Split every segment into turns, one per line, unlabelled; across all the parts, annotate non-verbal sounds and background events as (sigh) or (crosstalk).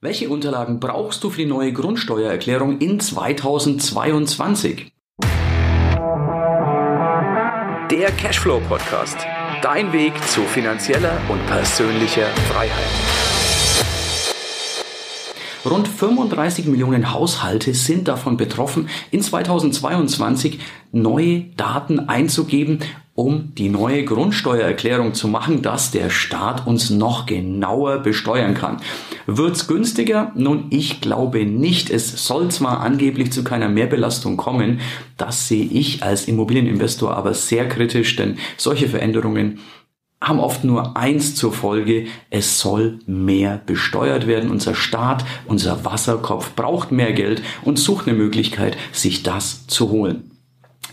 Welche Unterlagen brauchst du für die neue Grundsteuererklärung in 2022? Der Cashflow Podcast. Dein Weg zu finanzieller und persönlicher Freiheit. Rund 35 Millionen Haushalte sind davon betroffen, in 2022 neue Daten einzugeben um die neue Grundsteuererklärung zu machen, dass der Staat uns noch genauer besteuern kann. Wird's günstiger? Nun, ich glaube nicht. Es soll zwar angeblich zu keiner Mehrbelastung kommen, das sehe ich als Immobilieninvestor aber sehr kritisch, denn solche Veränderungen haben oft nur eins zur Folge, es soll mehr besteuert werden. Unser Staat, unser Wasserkopf braucht mehr Geld und sucht eine Möglichkeit, sich das zu holen.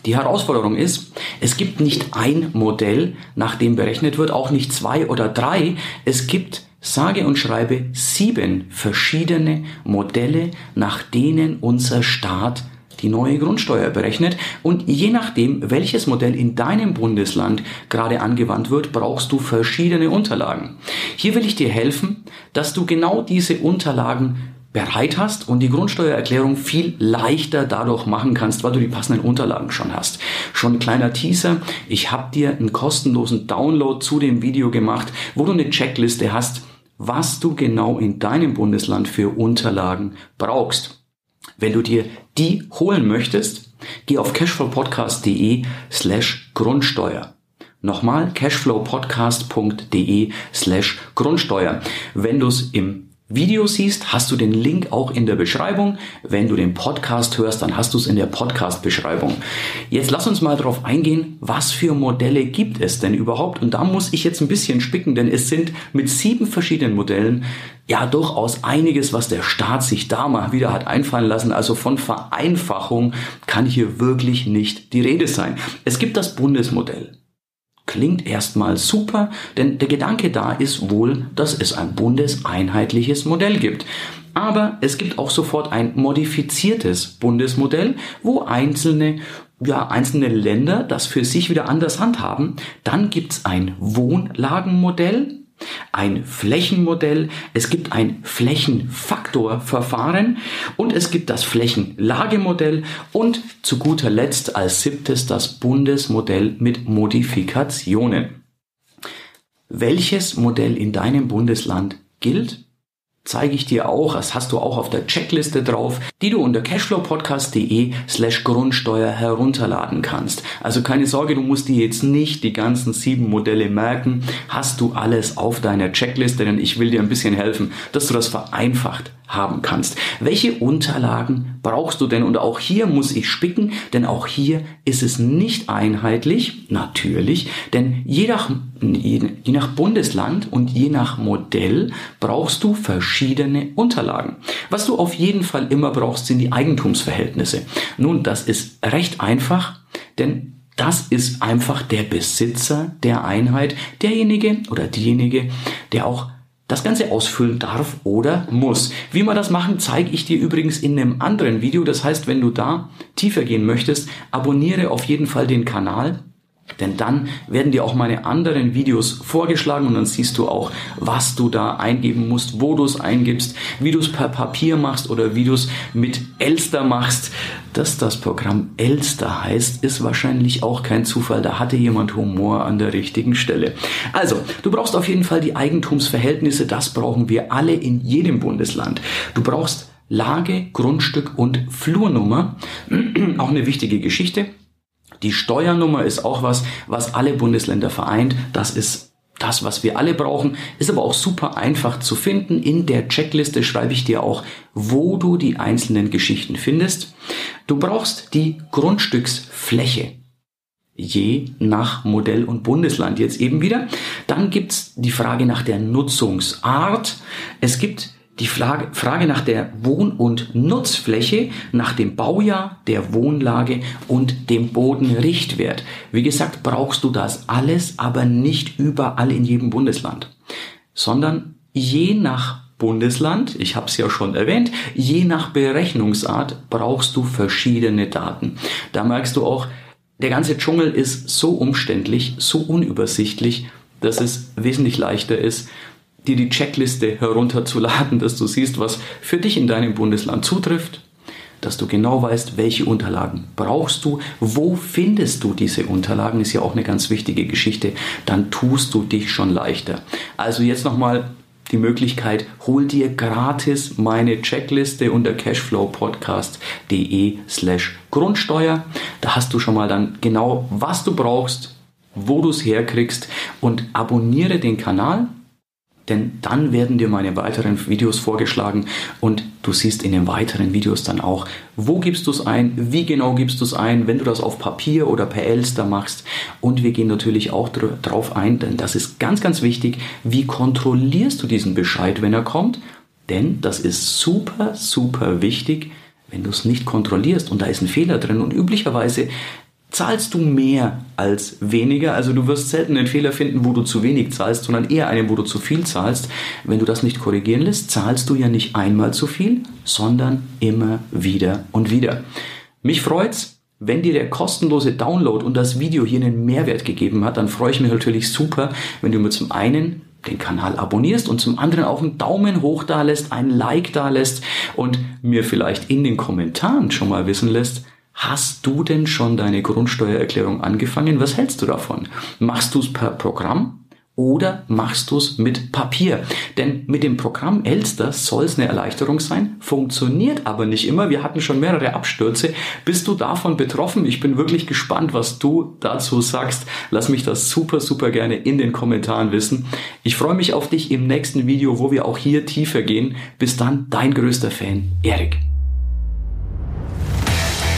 Die Herausforderung ist, es gibt nicht ein Modell, nach dem berechnet wird, auch nicht zwei oder drei. Es gibt sage und schreibe sieben verschiedene Modelle, nach denen unser Staat die neue Grundsteuer berechnet. Und je nachdem, welches Modell in deinem Bundesland gerade angewandt wird, brauchst du verschiedene Unterlagen. Hier will ich dir helfen, dass du genau diese Unterlagen bereit hast und die Grundsteuererklärung viel leichter dadurch machen kannst, weil du die passenden Unterlagen schon hast. Schon ein kleiner Teaser. Ich habe dir einen kostenlosen Download zu dem Video gemacht, wo du eine Checkliste hast, was du genau in deinem Bundesland für Unterlagen brauchst. Wenn du dir die holen möchtest, geh auf cashflowpodcast.de slash Grundsteuer. Nochmal cashflowpodcast.de slash Grundsteuer. Wenn du es im Video siehst, hast du den Link auch in der Beschreibung. Wenn du den Podcast hörst, dann hast du es in der Podcast-Beschreibung. Jetzt lass uns mal darauf eingehen, was für Modelle gibt es denn überhaupt? Und da muss ich jetzt ein bisschen spicken, denn es sind mit sieben verschiedenen Modellen ja durchaus einiges, was der Staat sich da mal wieder hat einfallen lassen. Also von Vereinfachung kann hier wirklich nicht die Rede sein. Es gibt das Bundesmodell. Klingt erstmal super, denn der Gedanke da ist wohl, dass es ein bundeseinheitliches Modell gibt. Aber es gibt auch sofort ein modifiziertes Bundesmodell, wo einzelne ja, einzelne Länder das für sich wieder anders handhaben. Dann gibt's ein Wohnlagenmodell, ein Flächenmodell, es gibt ein Flächenfaktorverfahren und es gibt das Flächenlagemodell und zu guter Letzt als siebtes das Bundesmodell mit Modifikationen. Welches Modell in deinem Bundesland gilt? Zeige ich dir auch, das hast du auch auf der Checkliste drauf, die du unter cashflowpodcast.de slash Grundsteuer herunterladen kannst. Also keine Sorge, du musst dir jetzt nicht die ganzen sieben Modelle merken, hast du alles auf deiner Checkliste, denn ich will dir ein bisschen helfen, dass du das vereinfacht haben kannst. Welche Unterlagen brauchst du denn? Und auch hier muss ich spicken, denn auch hier ist es nicht einheitlich, natürlich, denn je nach, je, nach Bundesland und je nach Modell brauchst du verschiedene Unterlagen. Was du auf jeden Fall immer brauchst, sind die Eigentumsverhältnisse. Nun, das ist recht einfach, denn das ist einfach der Besitzer der Einheit, derjenige oder diejenige, der auch das Ganze ausfüllen darf oder muss. Wie man das machen, zeige ich dir übrigens in einem anderen Video. Das heißt, wenn du da tiefer gehen möchtest, abonniere auf jeden Fall den Kanal. Denn dann werden dir auch meine anderen Videos vorgeschlagen und dann siehst du auch, was du da eingeben musst, wo du es eingibst, wie du es per Papier machst oder wie du es mit Elster machst. Dass das Programm Elster heißt, ist wahrscheinlich auch kein Zufall. Da hatte jemand Humor an der richtigen Stelle. Also, du brauchst auf jeden Fall die Eigentumsverhältnisse. Das brauchen wir alle in jedem Bundesland. Du brauchst Lage, Grundstück und Flurnummer. (clears throat) auch eine wichtige Geschichte. Die Steuernummer ist auch was, was alle Bundesländer vereint. Das ist das, was wir alle brauchen, ist aber auch super einfach zu finden. In der Checkliste schreibe ich dir auch, wo du die einzelnen Geschichten findest. Du brauchst die Grundstücksfläche. Je nach Modell und Bundesland jetzt eben wieder. Dann gibt's die Frage nach der Nutzungsart. Es gibt die Frage nach der Wohn- und Nutzfläche, nach dem Baujahr, der Wohnlage und dem Bodenrichtwert. Wie gesagt, brauchst du das alles, aber nicht überall in jedem Bundesland, sondern je nach Bundesland, ich habe es ja schon erwähnt, je nach Berechnungsart brauchst du verschiedene Daten. Da merkst du auch, der ganze Dschungel ist so umständlich, so unübersichtlich, dass es wesentlich leichter ist, dir die Checkliste herunterzuladen, dass du siehst, was für dich in deinem Bundesland zutrifft, dass du genau weißt, welche Unterlagen brauchst du, wo findest du diese Unterlagen, ist ja auch eine ganz wichtige Geschichte, dann tust du dich schon leichter. Also jetzt nochmal die Möglichkeit, hol dir gratis meine Checkliste unter cashflowpodcast.de slash Grundsteuer. Da hast du schon mal dann genau, was du brauchst, wo du es herkriegst und abonniere den Kanal denn dann werden dir meine weiteren Videos vorgeschlagen und du siehst in den weiteren Videos dann auch, wo gibst du es ein, wie genau gibst du es ein, wenn du das auf Papier oder per Elster machst. Und wir gehen natürlich auch darauf ein, denn das ist ganz, ganz wichtig, wie kontrollierst du diesen Bescheid, wenn er kommt. Denn das ist super, super wichtig, wenn du es nicht kontrollierst und da ist ein Fehler drin und üblicherweise zahlst du mehr als weniger. Also du wirst selten einen Fehler finden, wo du zu wenig zahlst, sondern eher einen, wo du zu viel zahlst. Wenn du das nicht korrigieren lässt, zahlst du ja nicht einmal zu viel, sondern immer wieder und wieder. Mich freut's, wenn dir der kostenlose Download und das Video hier einen Mehrwert gegeben hat, dann freue ich mich natürlich super, wenn du mir zum einen den Kanal abonnierst und zum anderen auch einen Daumen hoch da lässt, ein Like da lässt und mir vielleicht in den Kommentaren schon mal wissen lässt, Hast du denn schon deine Grundsteuererklärung angefangen? Was hältst du davon? Machst du es per Programm? Oder machst du es mit Papier? Denn mit dem Programm Elster soll es eine Erleichterung sein, funktioniert aber nicht immer. Wir hatten schon mehrere Abstürze. Bist du davon betroffen? Ich bin wirklich gespannt, was du dazu sagst. Lass mich das super, super gerne in den Kommentaren wissen. Ich freue mich auf dich im nächsten Video, wo wir auch hier tiefer gehen. Bis dann, dein größter Fan, Erik.